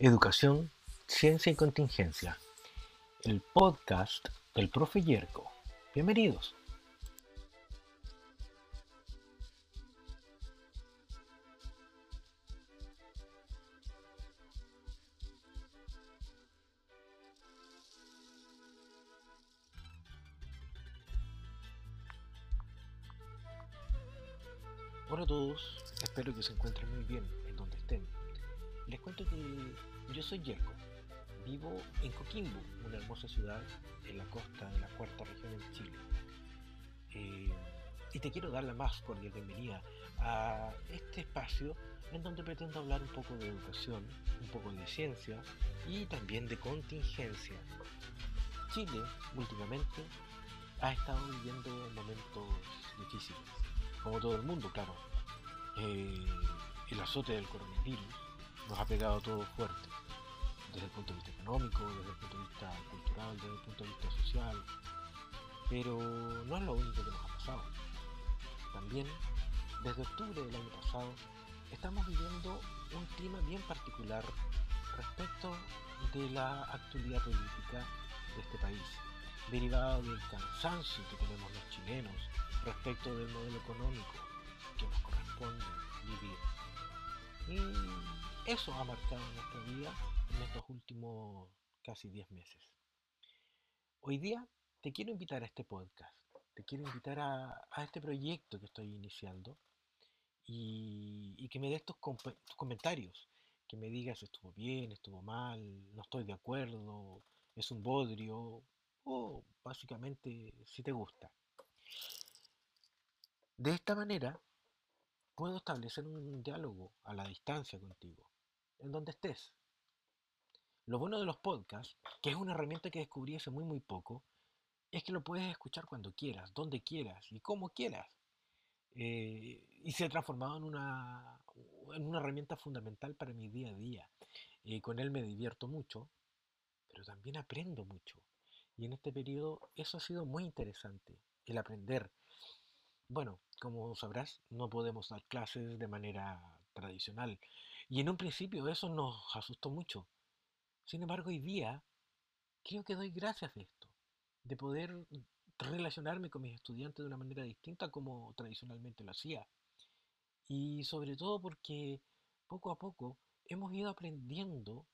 Educación, Ciencia y Contingencia, el podcast del profe Yerko. Bienvenidos. Coquimbo, una hermosa ciudad en la costa de la cuarta región de Chile. Eh, y te quiero dar la más cordial bienvenida a este espacio en donde pretendo hablar un poco de educación, un poco de ciencia y también de contingencia. Chile últimamente ha estado viviendo momentos difíciles, como todo el mundo, claro. Eh, el azote del coronavirus nos ha pegado todo fuerte, desde el punto de vista económico, desde el punto de vista cultural, desde el punto de vista social. Pero no es lo único que nos ha pasado. También, desde octubre del año pasado, estamos viviendo un clima bien particular respecto de la actualidad política de este país, derivado del cansancio que tenemos los chilenos respecto del modelo económico que nos corresponde vivir. Eso ha marcado nuestra vida en estos últimos casi 10 meses. Hoy día te quiero invitar a este podcast, te quiero invitar a, este proyecto que estoy iniciando y, que me des tus, comentarios, que me digas estuvo bien, estuvo mal, no estoy de acuerdo, es un bodrio o básicamente si te gusta. De esta manera puedo establecer un diálogo a la distancia contigo en donde estés. Lo bueno de los podcasts, que es una herramienta que descubrí hace muy muy poco, es que lo puedes escuchar cuando quieras, donde quieras y como quieras. Eh, y se ha transformado en una, en una herramienta fundamental para mi día a día. Eh, con él me divierto mucho, pero también aprendo mucho. Y en este periodo eso ha sido muy interesante, el aprender. Bueno, como sabrás, no podemos dar clases de manera tradicional. Y en un principio eso nos asustó mucho. Sin embargo, hoy día creo que doy gracias a esto, de poder relacionarme con mis estudiantes de una manera distinta como tradicionalmente lo hacía. Y sobre todo porque poco a poco hemos ido aprendiendo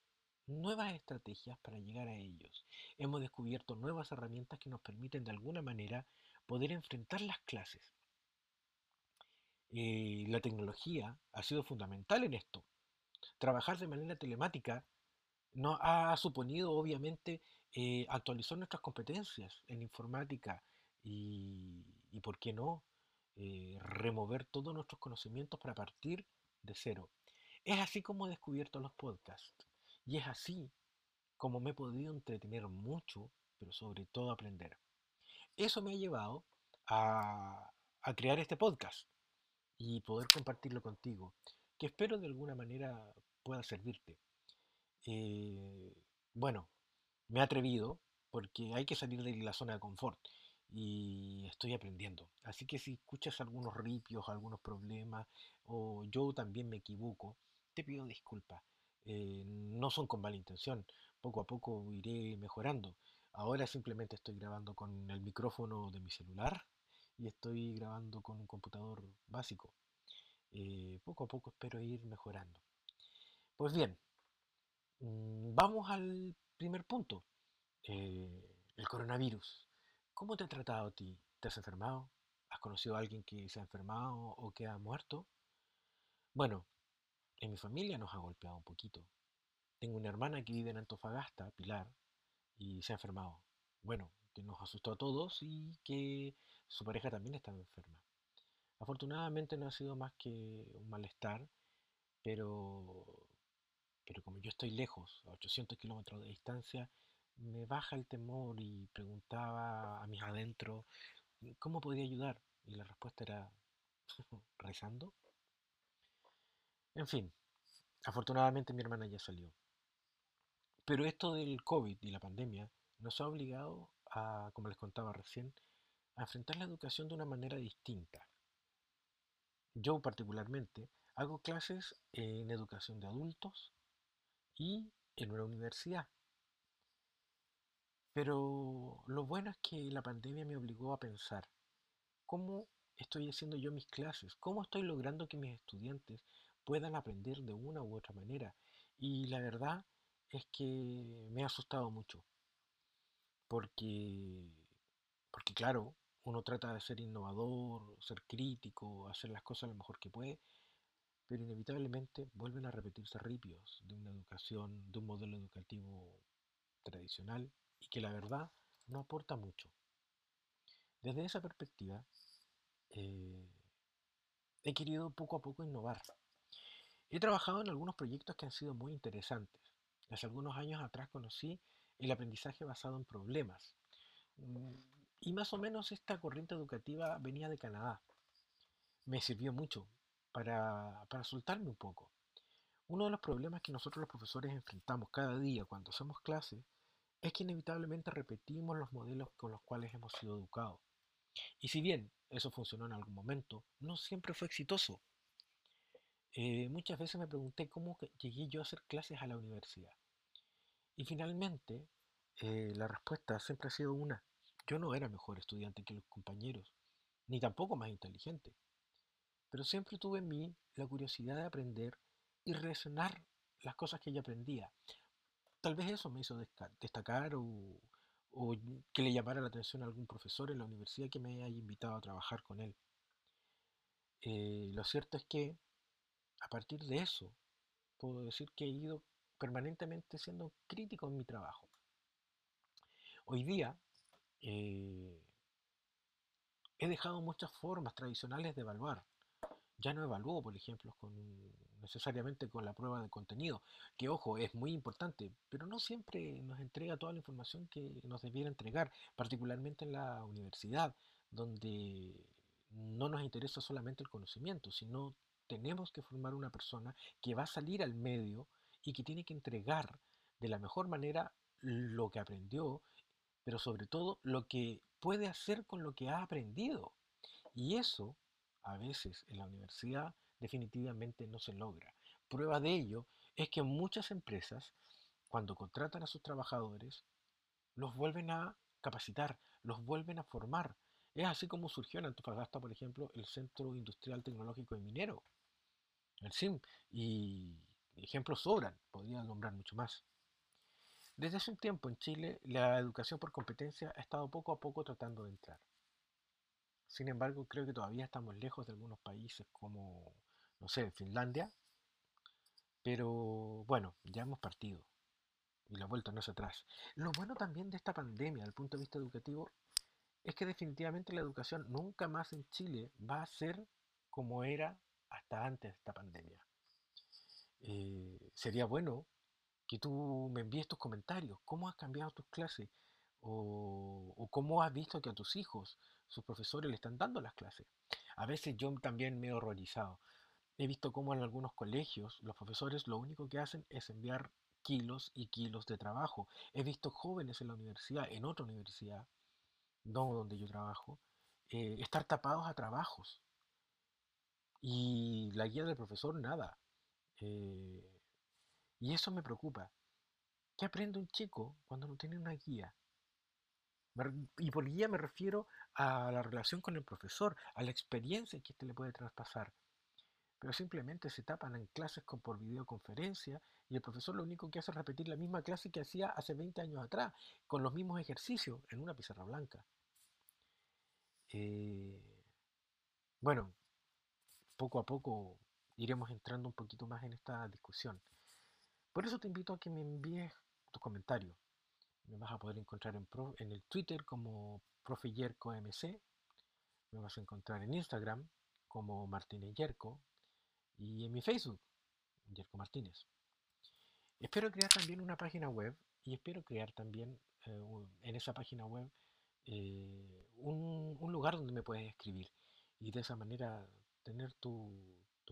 nuevas estrategias para llegar a ellos. Hemos descubierto nuevas herramientas que nos permiten de alguna manera poder enfrentar las clases. Eh, la tecnología ha sido fundamental en esto trabajar de manera telemática nos ha suponido obviamente eh, actualizar nuestras competencias en informática y, ¿por qué no? Eh, remover todos nuestros conocimientos para partir de cero. Es así como he descubierto los podcasts y es así como me he podido entretener mucho, pero sobre todo aprender. Eso me ha llevado a, a crear este podcast y poder compartirlo contigo que espero de alguna manera pueda servirte. Eh, bueno, me he atrevido porque hay que salir de la zona de confort y estoy aprendiendo. Así que si escuchas algunos ripios, algunos problemas o yo también me equivoco, te pido disculpas. Eh, no son con mala intención, poco a poco iré mejorando. Ahora simplemente estoy grabando con el micrófono de mi celular y estoy grabando con un computador básico. Eh, poco a poco espero ir mejorando. Pues bien, mm, vamos al primer punto, eh, el coronavirus. ¿Cómo te ha tratado a ti? ¿Te has enfermado? ¿Has conocido a alguien que se ha enfermado o que ha muerto? Bueno, en mi familia nos ha golpeado un poquito. Tengo una hermana que vive en Antofagasta, Pilar, y se ha enfermado. Bueno, que nos asustó a todos y que su pareja también estaba enferma. Afortunadamente no ha sido más que un malestar, pero, pero como yo estoy lejos, a 800 kilómetros de distancia, me baja el temor y preguntaba a mis adentro cómo podía ayudar. Y la respuesta era rezando. En fin, afortunadamente mi hermana ya salió. Pero esto del COVID y la pandemia nos ha obligado a, como les contaba recién, a enfrentar la educación de una manera distinta. Yo particularmente hago clases en educación de adultos, y en una universidad. Pero lo bueno es que la pandemia me obligó a pensar, ¿cómo estoy haciendo yo mis clases? ¿Cómo estoy logrando que mis estudiantes puedan aprender de una u otra manera? Y la verdad es que me ha asustado mucho, porque, porque claro, uno trata de ser innovador, ser crítico, hacer las cosas lo mejor que puede, pero inevitablemente vuelven a repetirse ripios de una educación, de un modelo educativo tradicional y que la verdad no aporta mucho. Desde esa perspectiva, eh, he querido poco a poco innovar. He trabajado en algunos proyectos que han sido muy interesantes. Hace algunos años atrás conocí el aprendizaje basado en problemas. Mm, y más o menos esta corriente educativa venía de Canadá. Me sirvió mucho para, para soltarme un poco. Uno de los problemas que nosotros los profesores enfrentamos cada día cuando hacemos clases es que inevitablemente repetimos los modelos con los cuales hemos sido educados. Y si bien eso funcionó en algún momento, no siempre fue exitoso. Eh, muchas veces me pregunté cómo llegué yo a hacer clases a la universidad. Y finalmente, eh, la respuesta siempre ha sido una. Yo no era mejor estudiante que los compañeros, ni tampoco más inteligente. Pero siempre tuve en mí la curiosidad de aprender y relacionar las cosas que yo aprendía. Tal vez eso me hizo destacar o, que le llamara la atención a algún profesor en la universidad que me haya invitado a trabajar con él. Eh, lo cierto es que a partir de eso puedo decir que he ido permanentemente siendo crítico en mi trabajo. Hoy día eh, he dejado muchas formas tradicionales de evaluar. Ya no evalúo, por ejemplo, necesariamente con la prueba de contenido, que ojo, es muy importante, pero no siempre nos entrega toda la información que nos debiera entregar, particularmente en la universidad, donde no nos interesa solamente el conocimiento, sino tenemos que formar una persona que va a salir al medio y que tiene que entregar de la mejor manera lo que aprendió, pero sobre todo lo que puede hacer con lo que ha aprendido. Y eso, a veces en la universidad, definitivamente no se logra. Prueba de ello es que muchas empresas, cuando contratan a sus trabajadores, los vuelven a capacitar, los vuelven a formar. Es así como surgió en Antofagasta, por ejemplo, el Centro Industrial Tecnológico y Minero, el CIM, y ejemplos sobran, podría nombrar mucho más. Desde hace un tiempo en Chile la educación por competencia ha estado poco a poco tratando de entrar. Sin embargo, creo que todavía estamos lejos de algunos países como, no sé, Finlandia. Pero bueno, ya hemos partido. Y la vuelta no es atrás. Lo bueno también de esta pandemia, desde el punto de vista educativo, es que definitivamente la educación nunca más en Chile va a ser como era hasta antes de esta pandemia. Eh, sería bueno que tú me envíes tus comentarios, cómo has cambiado tus clases o, cómo has visto que a tus hijos, sus profesores le están dando las clases. A veces yo también me he horrorizado. He visto cómo en algunos colegios los profesores lo único que hacen es enviar kilos y kilos de trabajo. He visto jóvenes en la universidad, en otra universidad, no donde yo trabajo, eh, estar tapados a trabajos. Y la guía del profesor, nada. Eh, y eso me preocupa. ¿Qué aprende un chico cuando no tiene una guía? Y por guía me refiero a la relación con el profesor, a la experiencia que éste le puede traspasar. Pero simplemente se tapan en clases con, por videoconferencia y el profesor lo único que hace es repetir la misma clase que hacía hace 20 años atrás, con los mismos ejercicios en una pizarra blanca. Eh, bueno, poco a poco iremos entrando un poquito más en esta discusión. Por eso te invito a que me envíes tus comentarios. Me vas a poder encontrar en, el Twitter como MC. Me vas a encontrar en Instagram como Martínez Yerko y en mi Facebook, Yerko Martínez. Espero crear también una página web y espero crear también eh, en esa página web eh, un, lugar donde me puedes escribir y de esa manera tener tu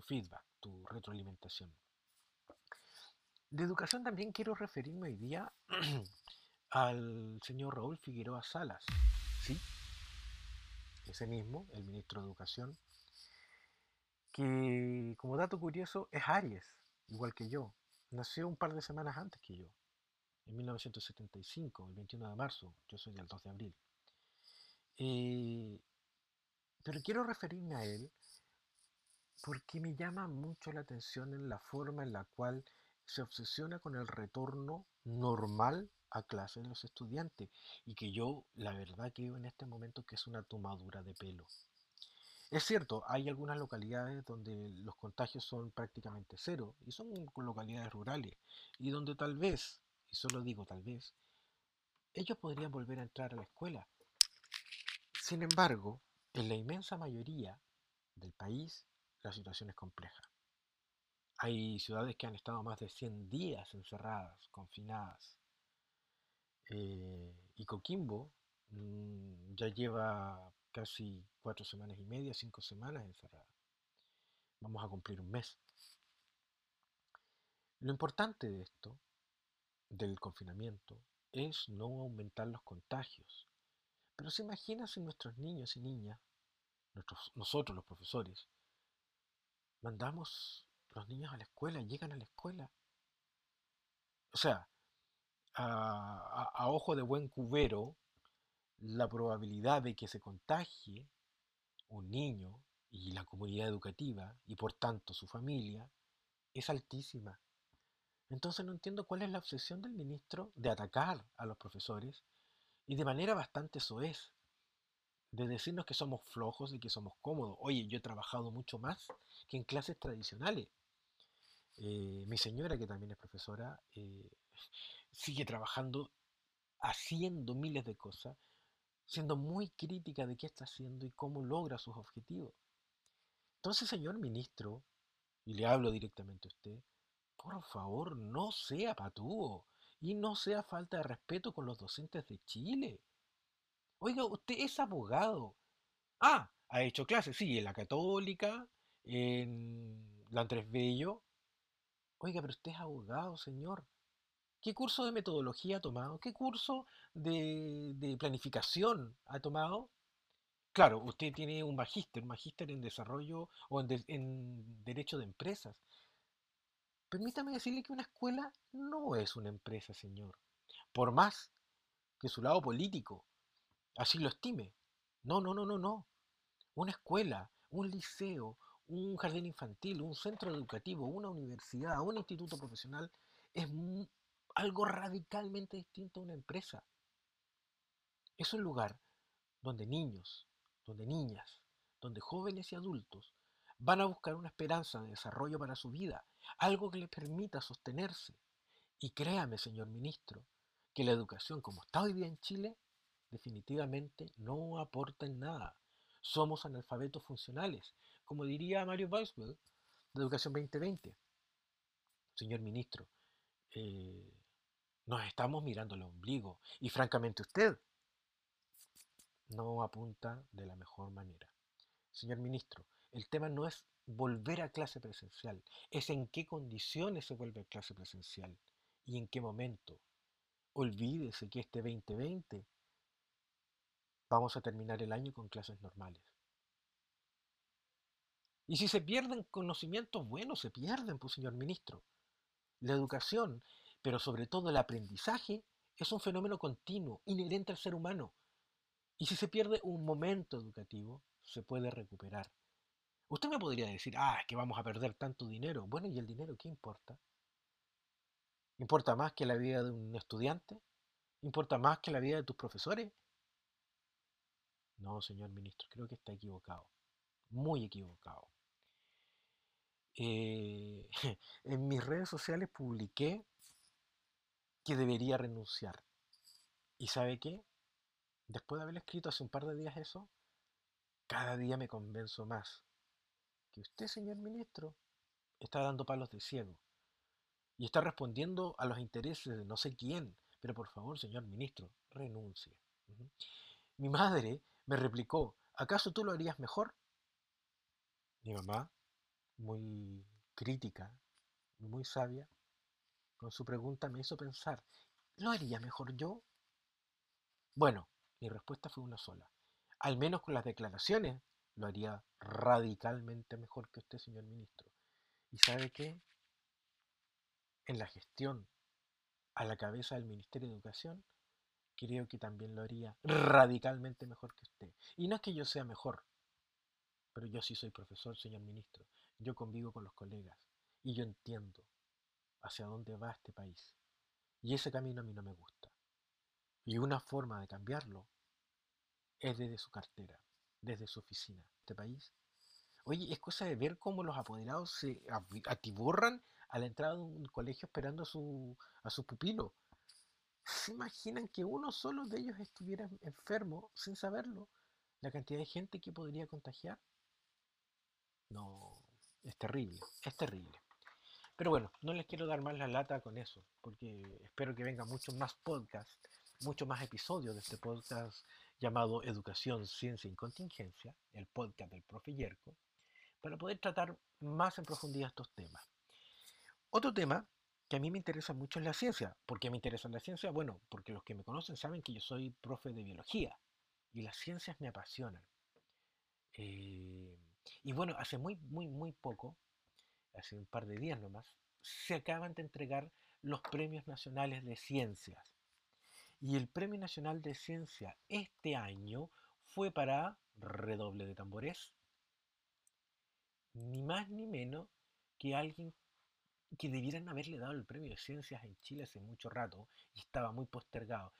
feedback, tu retroalimentación. De educación también quiero referirme hoy día al señor Raúl Figueroa Salas, ¿sí? Ese mismo, el ministro de Educación, que como dato curioso es Aries, igual que yo. nació un par de semanas antes que yo, en 1975, el 21 de marzo, yo soy del 2 de abril. Eh, pero quiero referirme a él porque me llama mucho la atención en la forma en la cual se obsesiona con el retorno normal a clase de los estudiantes y que yo la verdad creo en este momento que es una tomadura de pelo. Es cierto, hay algunas localidades donde los contagios son prácticamente cero y son localidades rurales y donde tal vez, y solo digo tal vez, ellos podrían volver a entrar a la escuela. Sin embargo, en la inmensa mayoría del país la situación es compleja. Hay ciudades que han estado más de 100 días encerradas, confinadas. Eh, y Coquimbo mm, ya lleva casi cuatro semanas y media, cinco semanas encerrada. Vamos a cumplir un mes. Lo importante de esto, del confinamiento, es no aumentar los contagios. Pero se imagina si nuestros niños y niñas, nosotros los profesores, mandamos los niños a la escuela, llegan a la escuela. O sea, a, ojo de buen cubero, la probabilidad de que se contagie un niño y la comunidad educativa y por tanto su familia es altísima. Entonces no entiendo cuál es la obsesión del ministro de atacar a los profesores y de manera bastante soez, de decirnos que somos flojos y que somos cómodos. Oye, yo he trabajado mucho más que en clases tradicionales. Eh, mi señora, que también es profesora, eh, sigue trabajando, haciendo miles de cosas, siendo muy crítica de qué está haciendo y cómo logra sus objetivos. Entonces, señor ministro, y le hablo directamente a usted, por favor, no sea patúo y no sea falta de respeto con los docentes de Chile. Oiga, usted es abogado. Ah, ha hecho clases, sí, en la Católica, en la Andrés Bello. Oiga, pero usted es abogado, señor. ¿Qué curso de metodología ha tomado? ¿Qué curso de, planificación ha tomado? Claro, usted tiene un magíster, un magíster en desarrollo o en, en derecho de empresas. Permítame decirle que una escuela no es una empresa, señor. Por más que su lado político así lo estime. No, no, no, no, no. Una escuela, un liceo, un jardín infantil, un centro educativo, una universidad, un instituto profesional es algo radicalmente distinto a una empresa. Es un lugar donde niños, donde niñas, donde jóvenes y adultos van a buscar una esperanza de desarrollo para su vida, algo que les permita sostenerse. Y créame, señor ministro, que la educación como está hoy día en Chile definitivamente no aporta en nada. Somos analfabetos funcionales, como diría Mario Weisberg de Educación 2020. Señor ministro, eh, nos estamos mirando el ombligo y francamente usted no apunta de la mejor manera. Señor ministro, el tema no es volver a clase presencial, es en qué condiciones se vuelve a clase presencial y en qué momento. Olvídese que este 2020 vamos a terminar el año con clases normales. Y si se pierden conocimientos buenos, se pierden, pues señor ministro. La educación pero sobre todo el aprendizaje es un fenómeno continuo, inherente al ser humano. Y si se pierde un momento educativo, se puede recuperar. Usted me podría decir, ah, es que vamos a perder tanto dinero. Bueno, ¿y el dinero qué importa? ¿Importa más que la vida de un estudiante? ¿Importa más que la vida de tus profesores? No, señor ministro, creo que está equivocado. Muy equivocado. Eh, en mis redes sociales publiqué que debería renunciar. ¿Y sabe qué? Después de haber escrito hace un par de días eso, cada día me convenzo más que usted, señor ministro, está dando palos de ciego y está respondiendo a los intereses de no sé quién, pero por favor, señor ministro, renuncie. Mi madre me replicó, ¿acaso tú lo harías mejor? Mi mamá, muy crítica, muy sabia, con su pregunta me hizo pensar, ¿lo haría mejor yo? Bueno, mi respuesta fue una sola. Al menos con las declaraciones lo haría radicalmente mejor que usted, señor ministro. ¿Y sabe qué? en la gestión a la cabeza del Ministerio de Educación, creo que también lo haría radicalmente mejor que usted. Y no es que yo sea mejor, pero yo sí soy profesor, señor ministro. Yo convivo con los colegas y yo entiendo hacia dónde va este país. Y ese camino a mí no me gusta. Y una forma de cambiarlo es desde su cartera, desde su oficina. Este país. Oye, es cosa de ver cómo los apoderados se atiborran a la entrada de un colegio esperando a su, a su pupilo. ¿Se imaginan que uno solo de ellos estuviera enfermo sin saberlo? La cantidad de gente que podría contagiar. No, es terrible, es terrible. Pero bueno, no les quiero dar más la lata con eso, porque espero que vengan muchos más podcasts, muchos más episodios de este podcast llamado Educación, Ciencia y Contingencia, el podcast del profe Yerko, para poder tratar más en profundidad estos temas. Otro tema que a mí me interesa mucho es la ciencia. ¿Por qué me interesa la ciencia? Bueno, porque los que me conocen saben que yo soy profe de biología y las ciencias me apasionan. Eh, y bueno, hace muy, muy, muy poco, hace un par de días nomás, se acaban de entregar los premios nacionales de ciencias. Y el Premio Nacional de Ciencia este año fue para, redoble de tambores, ni más ni menos que alguien que debieran haberle dado el premio de ciencias en Chile hace mucho rato y estaba muy postergado.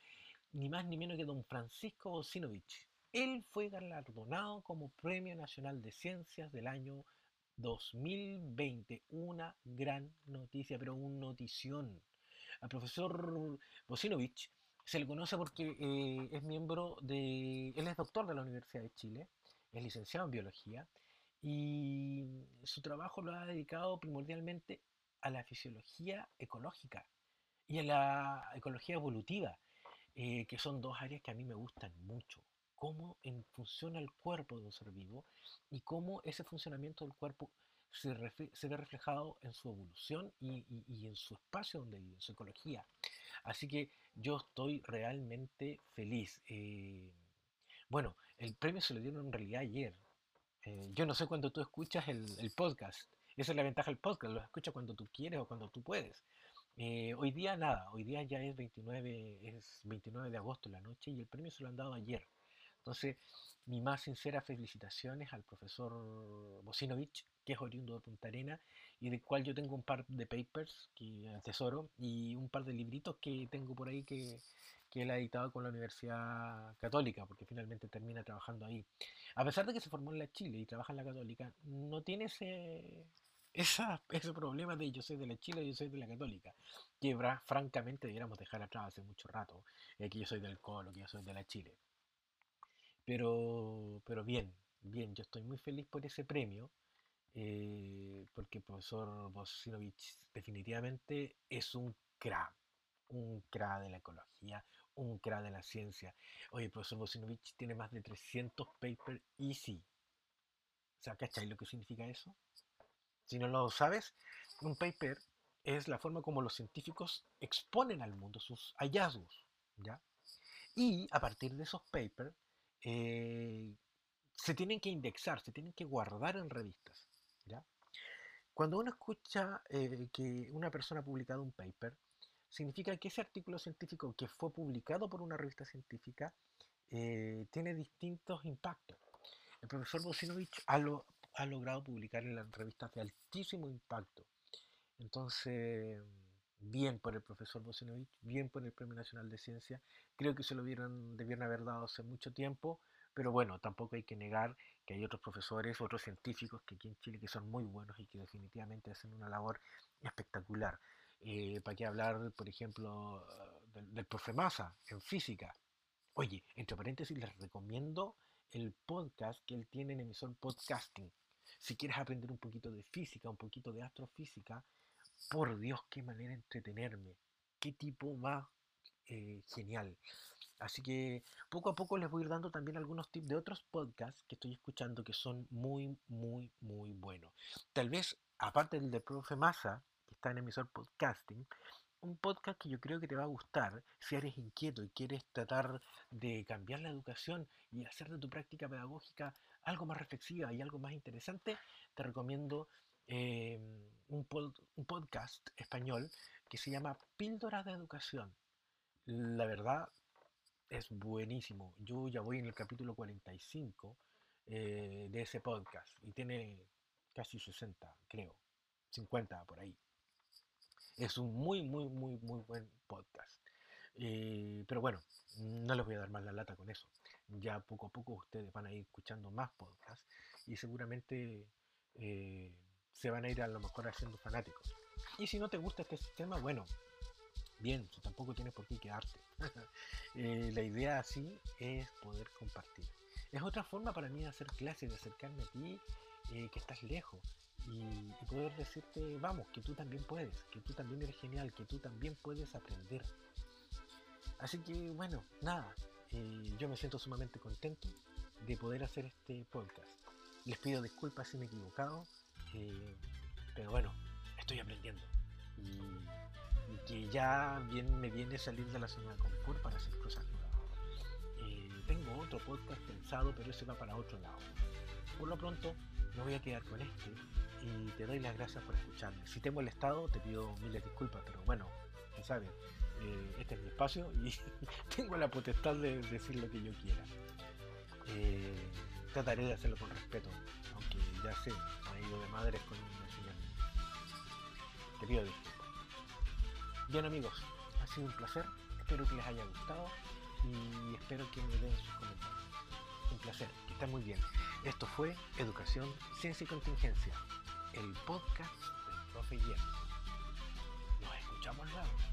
Ni más ni menos que don Francisco Bocinovich. Él fue galardonado como Premio Nacional de Ciencias del año 2020. Una gran noticia, pero un notición. Al profesor Bocinovich se le conoce porque eh, es miembro de... Él es doctor de la Universidad de Chile, es licenciado en biología y su trabajo lo ha dedicado primordialmente a la fisiología ecológica y a la ecología evolutiva, eh, que son dos áreas que a mí me gustan mucho. Cómo funciona el cuerpo de un ser vivo y cómo ese funcionamiento del cuerpo se, ve reflejado en su evolución y, en su espacio donde vive, en su ecología. Así que yo estoy realmente feliz. Eh, bueno, el premio se lo dieron en realidad ayer. Eh, yo no sé cuándo tú escuchas el, podcast. Esa es la ventaja del podcast, lo escuchas cuando tú quieres o cuando tú puedes. Eh, hoy día nada, hoy día ya es 29, es 29 de agosto la noche y el premio se lo han dado ayer. Entonces, mi más sinceras felicitaciones al profesor Bocinovich, que es oriundo de Punta Arena y del cual yo tengo un par de papers que atesoro y un par de libritos que tengo por ahí que, que él ha editado con la Universidad Católica, porque finalmente termina trabajando ahí. A pesar de que se formó en la Chile y trabaja en la Católica, no tiene ese, esa, ese problema de yo soy de la Chile yo soy de la Católica, que francamente debiéramos dejar atrás hace mucho rato, eh, que yo soy del Colo, que yo soy de la Chile. Pero, pero bien, bien, yo estoy muy feliz por ese premio, eh, porque el profesor Bosinovich definitivamente es un crack, un crack de la ecología, un crack de la ciencia. Oye, el profesor Bosinovich tiene más de 300 papers easy. O sea, ¿cachai lo que significa eso? Si no lo sabes, un paper es la forma como los científicos exponen al mundo sus hallazgos, ¿ya? Y a partir de esos papers, eh, se tienen que indexar, se tienen que guardar en revistas. Cuando uno escucha eh, que una persona ha publicado un paper, significa que ese artículo científico que fue publicado por una revista científica eh, tiene distintos impactos. El profesor Bosinovich ha, ha logrado publicar en las revistas de altísimo impacto. Entonces, bien por el profesor Bosinovich, bien por el Premio Nacional de Ciencia. Creo que se lo vieron, debieron haber dado hace mucho tiempo, pero bueno, tampoco hay que negar que hay otros profesores, otros científicos que aquí en Chile que son muy buenos y que definitivamente hacen una labor espectacular. Eh, ¿Para qué hablar, por ejemplo, del, del profe Massa en física? Oye, entre paréntesis, les recomiendo el podcast que él tiene en emisor podcasting. Si quieres aprender un poquito de física, un poquito de astrofísica, por Dios, qué manera de entretenerme. Qué tipo más eh, genial. Así que poco a poco les voy a ir dando también algunos tips de otros podcasts que estoy escuchando que son muy, muy, muy buenos. Tal vez, aparte del de Profe Massa, que está en emisor podcasting, un podcast que yo creo que te va a gustar si eres inquieto y quieres tratar de cambiar la educación y hacer de tu práctica pedagógica algo más reflexiva y algo más interesante, te recomiendo eh, un, un podcast español que se llama Píldoras de Educación. La verdad es buenísimo. Yo ya voy en el capítulo 45 eh, de ese podcast y tiene casi 60, creo, 50 por ahí. Es un muy, muy, muy, muy buen podcast. Eh, pero bueno, no les voy a dar más la lata con eso. Ya poco a poco ustedes van a ir escuchando más podcasts y seguramente eh, se van a ir a lo mejor haciendo fanáticos. Y si no te gusta este sistema, bueno, bien, tampoco tienes por qué quedarte. Eh, la idea así es poder compartir. Es otra forma para mí de hacer clases, de acercarme a ti, que estás lejos, y, poder decirte, vamos, que tú también puedes, que tú también eres genial, que tú también puedes aprender. Así que bueno, nada, eh, yo me siento sumamente contento de poder hacer este podcast. Les pido disculpas si me he equivocado, pero bueno, estoy aprendiendo. Y, que ya bien me viene salir de la zona de confort para hacer cosas nuevas. Eh, tengo otro podcast pensado, pero ese va para otro lado. Por lo pronto, me voy a quedar con este y te doy las gracias por escucharme. Si te he molestado, te pido miles disculpas, pero bueno, ya sabes, eh, este es mi espacio y tengo la potestad de decir lo que yo quiera. Eh, trataré de hacerlo con respeto, ya sé, me he ido de madres con una señal. Te. Bien amigos, ha sido un placer, espero que les haya gustado y espero que me den sus comentarios. Un placer, que estén muy bien. Esto fue Educación, Ciencia y Contingencia el podcast del profe Guillermo. Nos escuchamos luego.